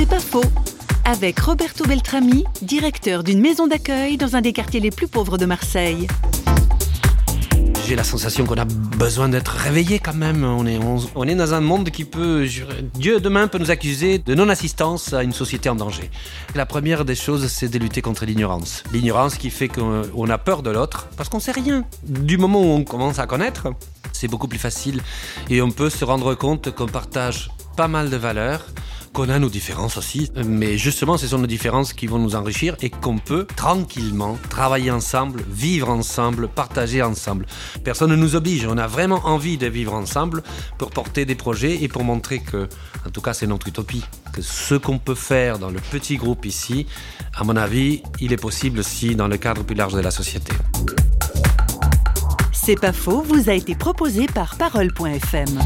C'est pas faux. Avec Roberto Beltrami, directeur d'une maison d'accueil dans un des quartiers les plus pauvres de Marseille. J'ai la sensation qu'on a besoin d'être réveillé quand même. On est, on, est dans un monde qui peut... Dieu demain peut nous accuser de non-assistance à une société en danger. La première des choses, c'est de lutter contre l'ignorance. L'ignorance qui fait qu'on a peur de l'autre parce qu'on sait rien. Du moment où on commence à connaître, c'est beaucoup plus facile et on peut se rendre compte qu'on partage pas mal de valeurs qu'on a nos différences aussi, mais justement ce sont nos différences qui vont nous enrichir et qu'on peut tranquillement travailler ensemble, vivre ensemble, partager ensemble. Personne ne nous oblige, on a vraiment envie de vivre ensemble pour porter des projets et pour montrer que, en tout cas c'est notre utopie, que ce qu'on peut faire dans le petit groupe ici, à mon avis, il est possible aussi dans le cadre plus large de la société. C'est pas faux, vous a été proposé par parole.fm.